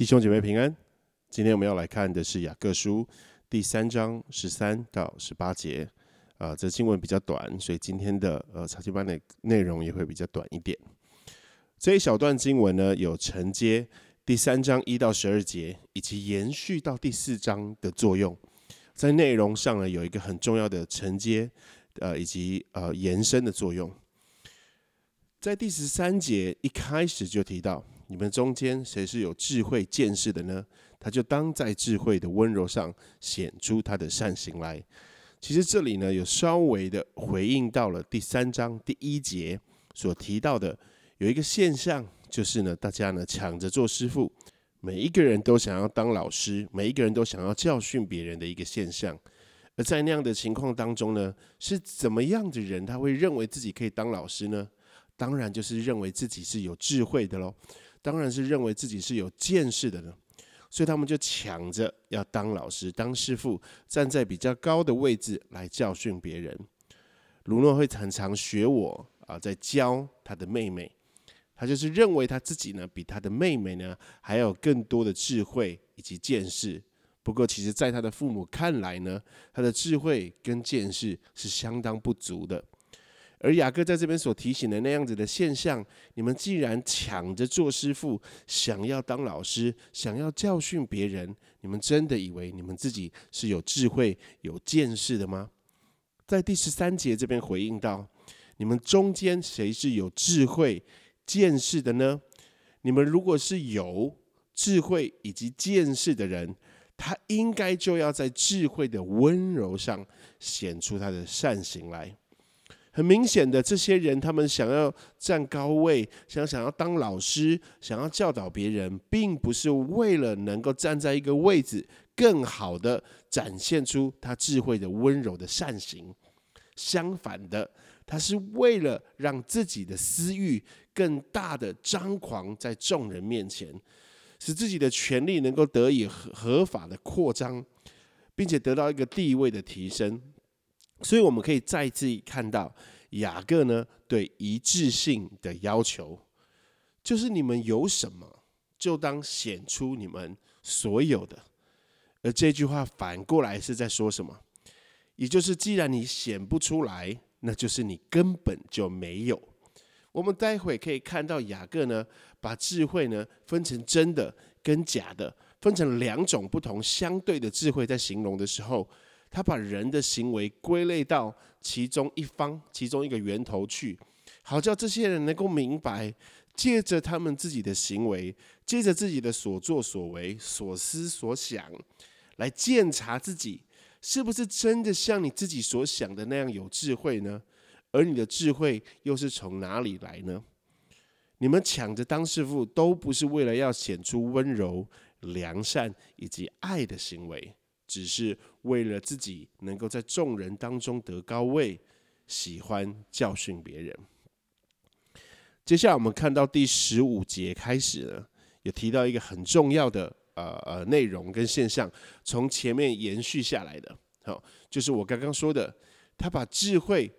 弟兄姐妹平安，今天我们要来看的是雅各书第三章十三到十八节。啊，这经文比较短，所以今天的呃查经班的内容也会比较短一点。这一小段经文呢，有承接第三章一到十二节，以及延续到第四章的作用。在内容上呢，有一个很重要的承接，呃，以及呃延伸的作用。在第十三节一开始就提到。你们中间谁是有智慧见识的呢？他就当在智慧的温柔上显出他的善行来。其实这里呢，有稍微的回应到了第三章第一节所提到的，有一个现象，就是呢，大家呢抢着做师傅，每一个人都想要当老师，每一个人都想要教训别人的一个现象。而在那样的情况当中呢，是怎么样的人他会认为自己可以当老师呢？当然就是认为自己是有智慧的喽。当然是认为自己是有见识的呢，所以他们就抢着要当老师、当师傅，站在比较高的位置来教训别人。卢诺会常常学我啊，在教他的妹妹，他就是认为他自己呢比他的妹妹呢还有更多的智慧以及见识。不过，其实在他的父母看来呢，他的智慧跟见识是相当不足的。而雅各在这边所提醒的那样子的现象，你们既然抢着做师傅，想要当老师，想要教训别人，你们真的以为你们自己是有智慧、有见识的吗？在第十三节这边回应到：你们中间谁是有智慧、见识的呢？你们如果是有智慧以及见识的人，他应该就要在智慧的温柔上显出他的善行来。很明显的，这些人他们想要站高位，想想要当老师，想要教导别人，并不是为了能够站在一个位置，更好的展现出他智慧的温柔的善行。相反的，他是为了让自己的私欲更大的张狂在众人面前，使自己的权利能够得以合合法的扩张，并且得到一个地位的提升。所以我们可以再次看到雅各呢对一致性的要求，就是你们有什么，就当显出你们所有的。而这句话反过来是在说什么？也就是既然你显不出来，那就是你根本就没有。我们待会可以看到雅各呢，把智慧呢分成真的跟假的，分成两种不同相对的智慧，在形容的时候。他把人的行为归类到其中一方、其中一个源头去，好叫这些人能够明白，借着他们自己的行为，借着自己的所作所为、所思所想，来鉴察自己是不是真的像你自己所想的那样有智慧呢？而你的智慧又是从哪里来呢？你们抢着当师傅，都不是为了要显出温柔、良善以及爱的行为。只是为了自己能够在众人当中得高位，喜欢教训别人。接下来我们看到第十五节开始呢，也提到一个很重要的呃呃内容跟现象，从前面延续下来的，好，就是我刚刚说的，他把智慧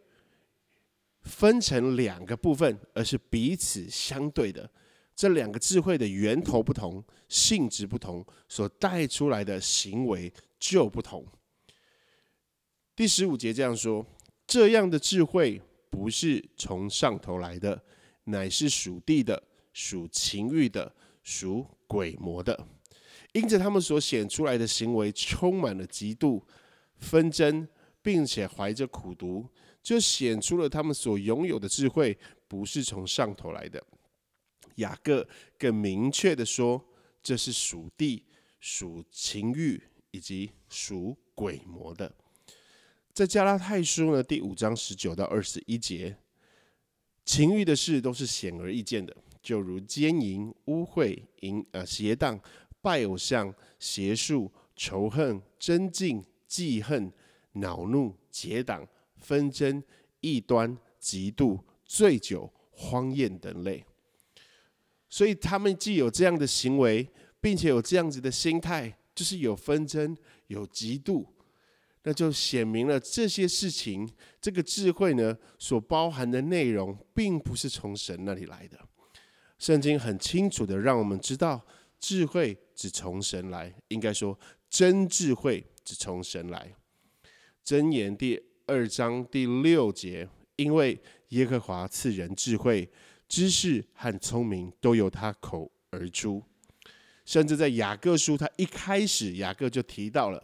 分成两个部分，而是彼此相对的。这两个智慧的源头不同，性质不同，所带出来的行为就不同。第十五节这样说：这样的智慧不是从上头来的，乃是属地的、属情欲的、属鬼魔的。因着他们所显出来的行为充满了嫉妒、纷争，并且怀着苦毒，就显出了他们所拥有的智慧不是从上头来的。雅各更明确的说，这是属地、属情欲以及属鬼魔的。在加拉太书呢第五章十九到二十一节，情欲的事都是显而易见的，就如奸淫、污秽、淫呃邪荡、拜偶像、邪术、仇恨、争竞、记恨、恼怒、结党、纷争、异端、嫉妒、醉酒、荒宴等类。所以他们既有这样的行为，并且有这样子的心态，就是有纷争、有嫉妒，那就显明了这些事情，这个智慧呢所包含的内容，并不是从神那里来的。圣经很清楚的让我们知道，智慧只从神来，应该说真智慧只从神来。箴言第二章第六节，因为耶和华赐人智慧、知识和聪明，都由他口而出。甚至在雅各书，他一开始雅各就提到了，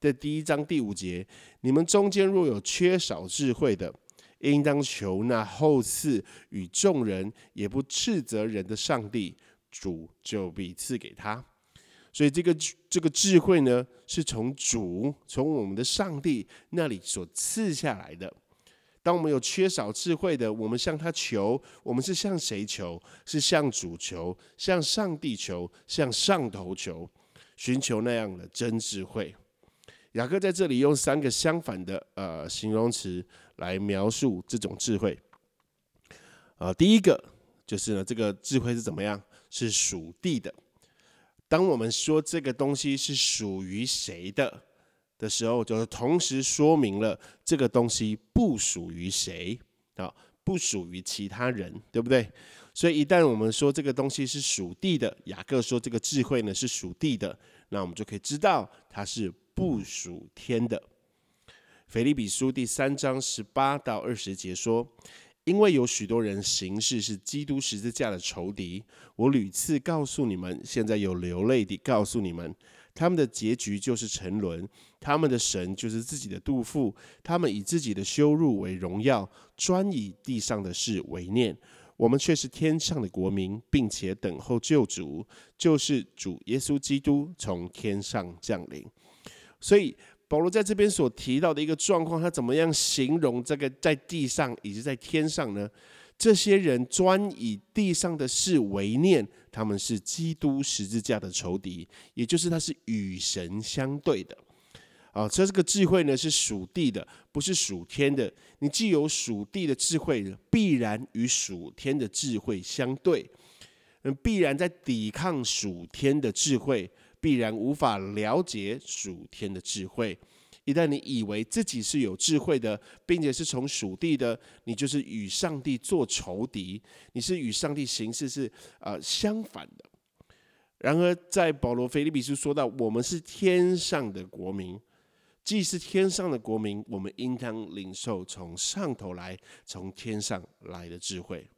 在第一章第五节，你们中间若有缺少智慧的，应当求那后赐与众人也不斥责人的上帝，主就必赐给他。所以这个这个智慧呢，是从主从我们的上帝那里所赐下来的。当我们有缺少智慧的，我们向他求，我们是向谁求？是向主求，向上帝求，向上头求，寻求那样的真智慧。雅各在这里用三个相反的呃形容词来描述这种智慧。呃，第一个就是呢，这个智慧是怎么样？是属地的。当我们说这个东西是属于谁的的时候，就是同时说明了这个东西不属于谁啊，不属于其他人，对不对？所以一旦我们说这个东西是属地的，雅各说这个智慧呢是属地的，那我们就可以知道它是不属天的。腓立比书第三章十八到二十节说。因为有许多人行事是基督十字架的仇敌，我屡次告诉你们，现在有流泪地告诉你们，他们的结局就是沉沦，他们的神就是自己的肚腹，他们以自己的羞辱为荣耀，专以地上的事为念。我们却是天上的国民，并且等候救主，就是主耶稣基督从天上降临。所以。保罗在这边所提到的一个状况，他怎么样形容这个在地上以及在天上呢？这些人专以地上的事为念，他们是基督十字架的仇敌，也就是他是与神相对的。啊，这这个智慧呢是属地的，不是属天的。你既有属地的智慧，必然与属天的智慧相对，嗯，必然在抵抗属天的智慧。必然无法了解属天的智慧。一旦你以为自己是有智慧的，并且是从属地的，你就是与上帝做仇敌，你是与上帝行事是呃相反的。然而，在保罗腓利比书说到，我们是天上的国民，既是天上的国民，我们应当领受从上头来、从天上来的智慧。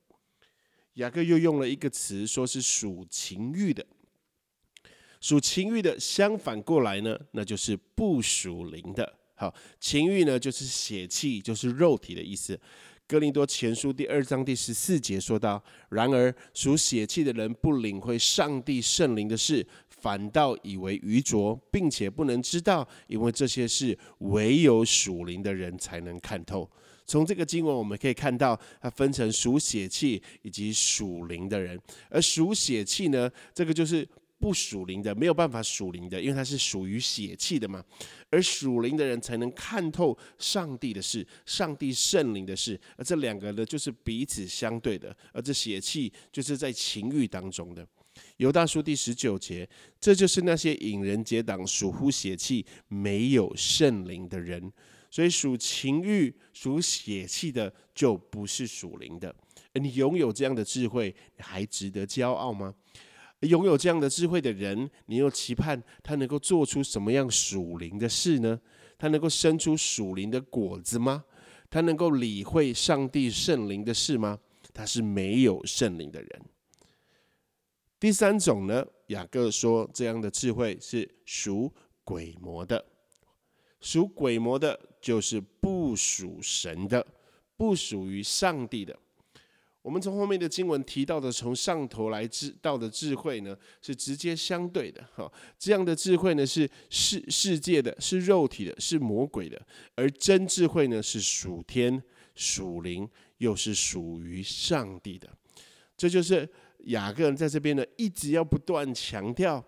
雅各又用了一个词，说是属情欲的。属情欲的，相反过来呢，那就是不属灵的。好，情欲呢，就是血气，就是肉体的意思。哥林多前书第二章第十四节说到：然而属血气的人不领会上帝圣灵的事，反倒以为愚拙，并且不能知道，因为这些事唯有属灵的人才能看透。从这个经文我们可以看到，它分成属血气以及属灵的人。而属血气呢，这个就是。不属灵的没有办法属灵的，因为它是属于血气的嘛。而属灵的人才能看透上帝的事，上帝圣灵的事。而这两个呢，就是彼此相对的。而这血气就是在情欲当中的。犹大书第十九节，这就是那些引人结党、属乎血气、没有圣灵的人。所以属情欲、属血气的，就不是属灵的。而你拥有这样的智慧，还值得骄傲吗？拥有这样的智慧的人，你又期盼他能够做出什么样属灵的事呢？他能够生出属灵的果子吗？他能够理会上帝圣灵的事吗？他是没有圣灵的人。第三种呢，雅各说这样的智慧是属鬼魔的，属鬼魔的就是不属神的，不属于上帝的。我们从后面的经文提到的，从上头来知道的智慧呢，是直接相对的。哈，这样的智慧呢，是世世界的，是肉体的，是魔鬼的；而真智慧呢，是属天、属灵，又是属于上帝的。这就是雅各人在这边呢，一直要不断强调。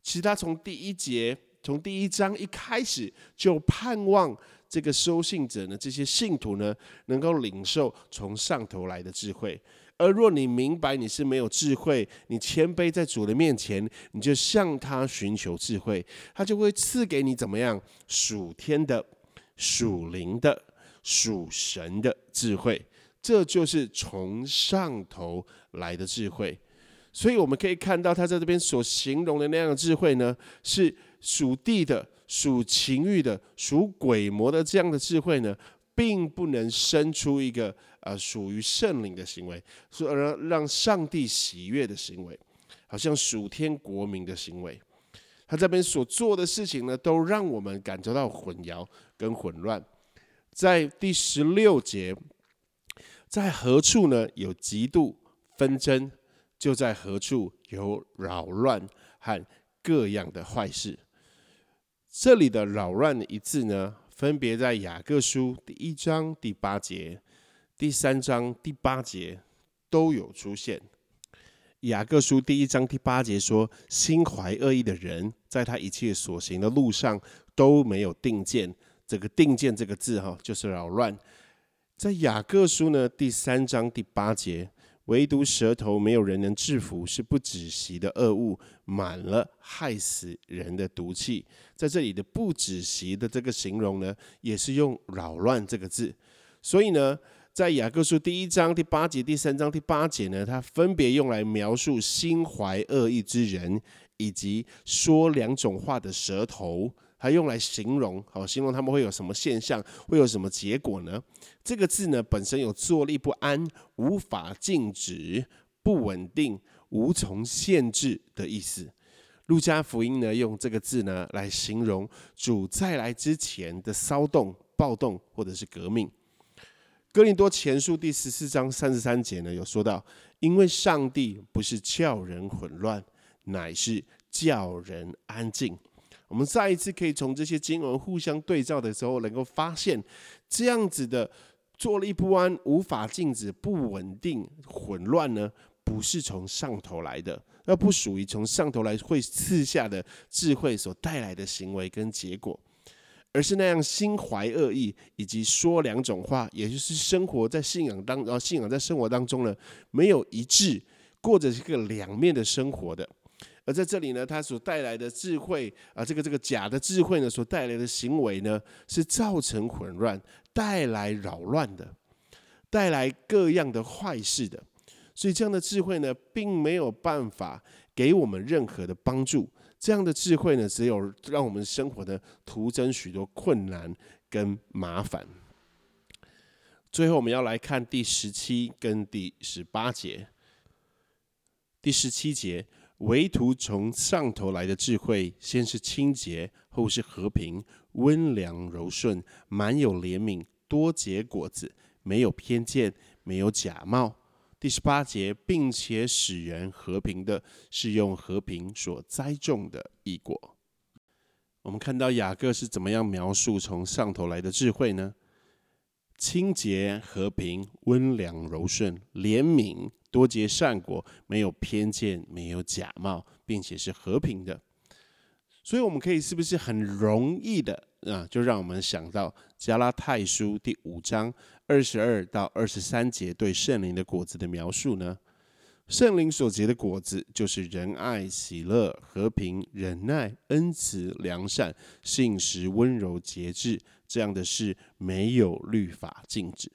其实他从第一节，从第一章一开始就盼望。这个收信者呢，这些信徒呢，能够领受从上头来的智慧。而若你明白你是没有智慧，你谦卑在主的面前，你就向他寻求智慧，他就会赐给你怎么样属天的、属灵的、属神的智慧。这就是从上头来的智慧。所以我们可以看到，他在这边所形容的那样的智慧呢，是属地的、属情欲的、属鬼魔的这样的智慧呢，并不能生出一个呃属于圣灵的行为，是而让上帝喜悦的行为，好像属天国民的行为。他这边所做的事情呢，都让我们感觉到混淆跟混乱。在第十六节，在何处呢？有嫉妒纷争。就在何处有扰乱和各样的坏事。这里的扰乱的一字呢，分别在雅各书第一章第八节、第三章第八节都有出现。雅各书第一章第八节说：“心怀恶意的人，在他一切所行的路上都没有定见。”这个“定见”这个字哈，就是扰乱。在雅各书呢第三章第八节。唯独舌头没有人能制服，是不止息的恶物，满了害死人的毒气。在这里的“不止息”的这个形容呢，也是用“扰乱”这个字。所以呢，在雅各书第一章第八节、第三章第八节呢，它分别用来描述心怀恶意之人，以及说两种话的舌头。还用来形容，好形容他们会有什么现象，会有什么结果呢？这个字呢，本身有坐立不安、无法静止、不稳定、无从限制的意思。路加福音呢，用这个字呢来形容主再来之前的骚动、暴动或者是革命。哥林多前书第十四章三十三节呢，有说到，因为上帝不是叫人混乱，乃是叫人安静。我们再一次可以从这些经文互相对照的时候，能够发现，这样子的坐立不安、无法静止、不稳定、混乱呢，不是从上头来的，那不属于从上头来会赐下的智慧所带来的行为跟结果，而是那样心怀恶意，以及说两种话，也就是生活在信仰当，然后信仰在生活当中呢，没有一致，过着这个两面的生活的。而在这里呢，他所带来的智慧啊，这个这个假的智慧呢，所带来的行为呢，是造成混乱、带来扰乱的，带来各样的坏事的。所以这样的智慧呢，并没有办法给我们任何的帮助。这样的智慧呢，只有让我们生活的徒增许多困难跟麻烦。最后，我们要来看第十七跟第十八节。第十七节。唯独从上头来的智慧，先是清洁，后是和平、温良、柔顺，满有怜悯，多结果子，没有偏见，没有假冒。第十八节，并且使人和平的，是用和平所栽种的异果。我们看到雅各是怎么样描述从上头来的智慧呢？清洁、和平、温良、柔顺、怜悯。多结善果，没有偏见，没有假冒，并且是和平的。所以，我们可以是不是很容易的啊，就让我们想到加拉太书第五章二十二到二十三节对圣灵的果子的描述呢？圣灵所结的果子，就是仁爱、喜乐、和平、忍耐、恩慈、良善、信实、温柔、节制，这样的事没有律法禁止。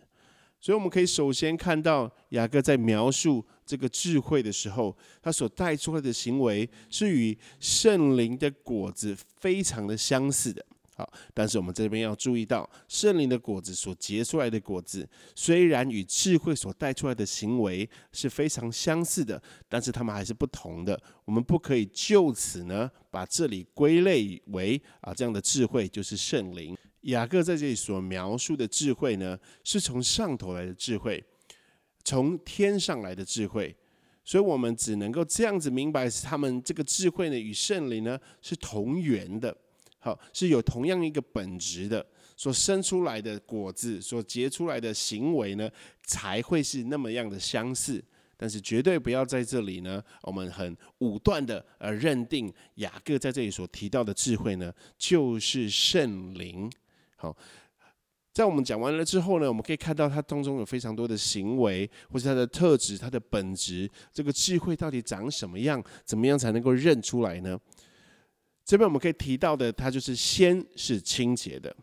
所以我们可以首先看到雅各在描述这个智慧的时候，他所带出来的行为是与圣灵的果子非常的相似的。好，但是我们这边要注意到，圣灵的果子所结出来的果子，虽然与智慧所带出来的行为是非常相似的，但是他们还是不同的。我们不可以就此呢，把这里归类为啊这样的智慧就是圣灵。雅各在这里所描述的智慧呢，是从上头来的智慧，从天上来的智慧，所以我们只能够这样子明白，他们这个智慧呢，与圣灵呢是同源的，好，是有同样一个本质的，所生出来的果子，所结出来的行为呢，才会是那么样的相似。但是绝对不要在这里呢，我们很武断的呃认定雅各在这里所提到的智慧呢，就是圣灵。好，在我们讲完了之后呢，我们可以看到它当中有非常多的行为，或是它的特质、它的本质，这个智慧到底长什么样？怎么样才能够认出来呢？这边我们可以提到的，它就是先是清洁的，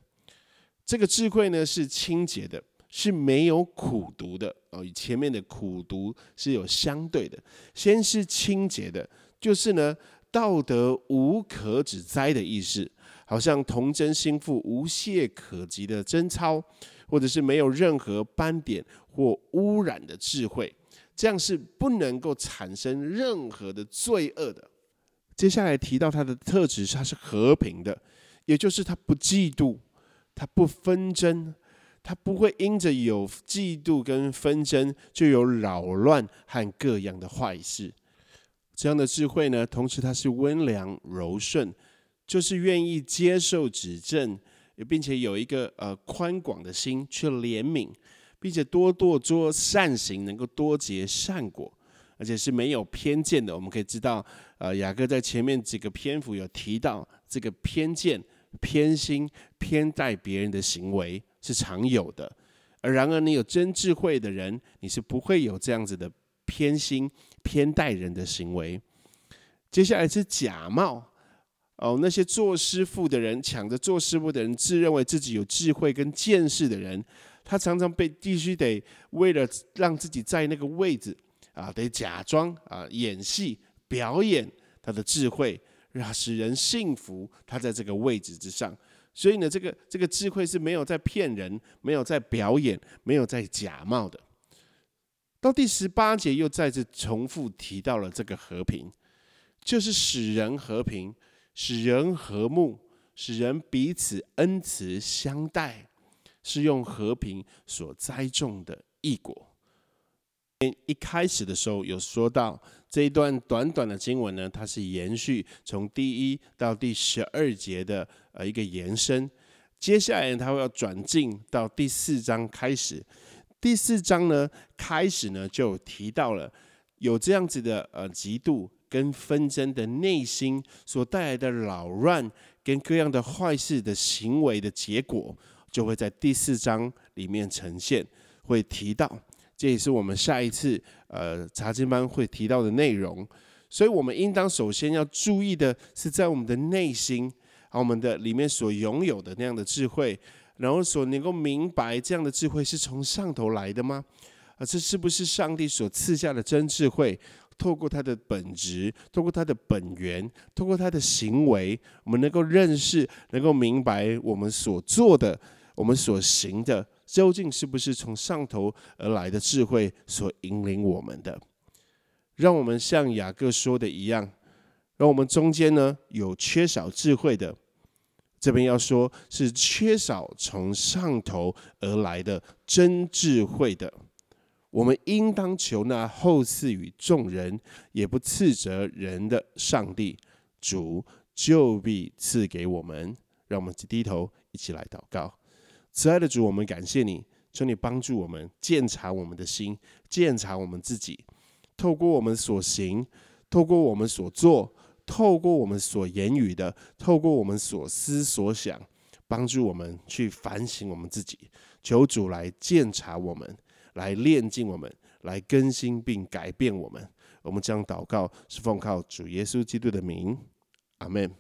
这个智慧呢是清洁的，是没有苦毒的哦，与前面的苦毒是有相对的。先是清洁的，就是呢道德无可指摘的意思，好像童真心腹无懈可击的贞操，或者是没有任何斑点或污染的智慧，这样是不能够产生任何的罪恶的。接下来提到他的特质，他是和平的，也就是他不嫉妒，他不纷争。他不会因着有嫉妒跟纷争，就有扰乱和各样的坏事。这样的智慧呢，同时它是温良柔顺，就是愿意接受指正，并且有一个呃宽广的心去怜悯，并且多多做善行，能够多结善果，而且是没有偏见的。我们可以知道，呃，雅各在前面几个篇幅有提到这个偏见、偏心、偏待别人的行为。是常有的，而然而你有真智慧的人，你是不会有这样子的偏心、偏待人的行为。接下来是假冒哦，那些做师傅的人，抢着做师傅的人，自认为自己有智慧跟见识的人，他常常被必须得为了让自己在那个位置啊，得假装啊，演戏表演他的智慧，让使人信服他在这个位置之上。所以呢，这个这个智慧是没有在骗人，没有在表演，没有在假冒的。到第十八节又再次重复提到了这个和平，就是使人和平，使人和睦，使人彼此恩慈相待，是用和平所栽种的异果。一开始的时候有说到这一段短短的经文呢，它是延续从第一到第十二节的呃一个延伸。接下来它会要转进到第四章开始。第四章呢开始呢就提到了有这样子的呃嫉妒跟纷争的内心所带来的扰乱跟各样的坏事的行为的结果，就会在第四章里面呈现，会提到。这也是我们下一次呃查经班会提到的内容，所以我们应当首先要注意的是，在我们的内心，啊，我们的里面所拥有的那样的智慧，然后所能够明白这样的智慧是从上头来的吗？啊，这是不是上帝所赐下的真智慧？透过他的本质，透过他的本源，透过他的行为，我们能够认识，能够明白我们所做的，我们所行的。究竟是不是从上头而来的智慧所引领我们的？让我们像雅各说的一样，让我们中间呢有缺少智慧的，这边要说是缺少从上头而来的真智慧的，我们应当求那后赐与众人也不斥责人的上帝主，就必赐给我们。让我们低头一起来祷告。慈爱的主，我们感谢你，求你帮助我们鉴察我们的心，鉴察我们自己，透过我们所行，透过我们所做，透过我们所言语的，透过我们所思所想，帮助我们去反省我们自己。求主来鉴察我们，来炼净我们，来更新并改变我们。我们将祷告是奉靠主耶稣基督的名，阿门。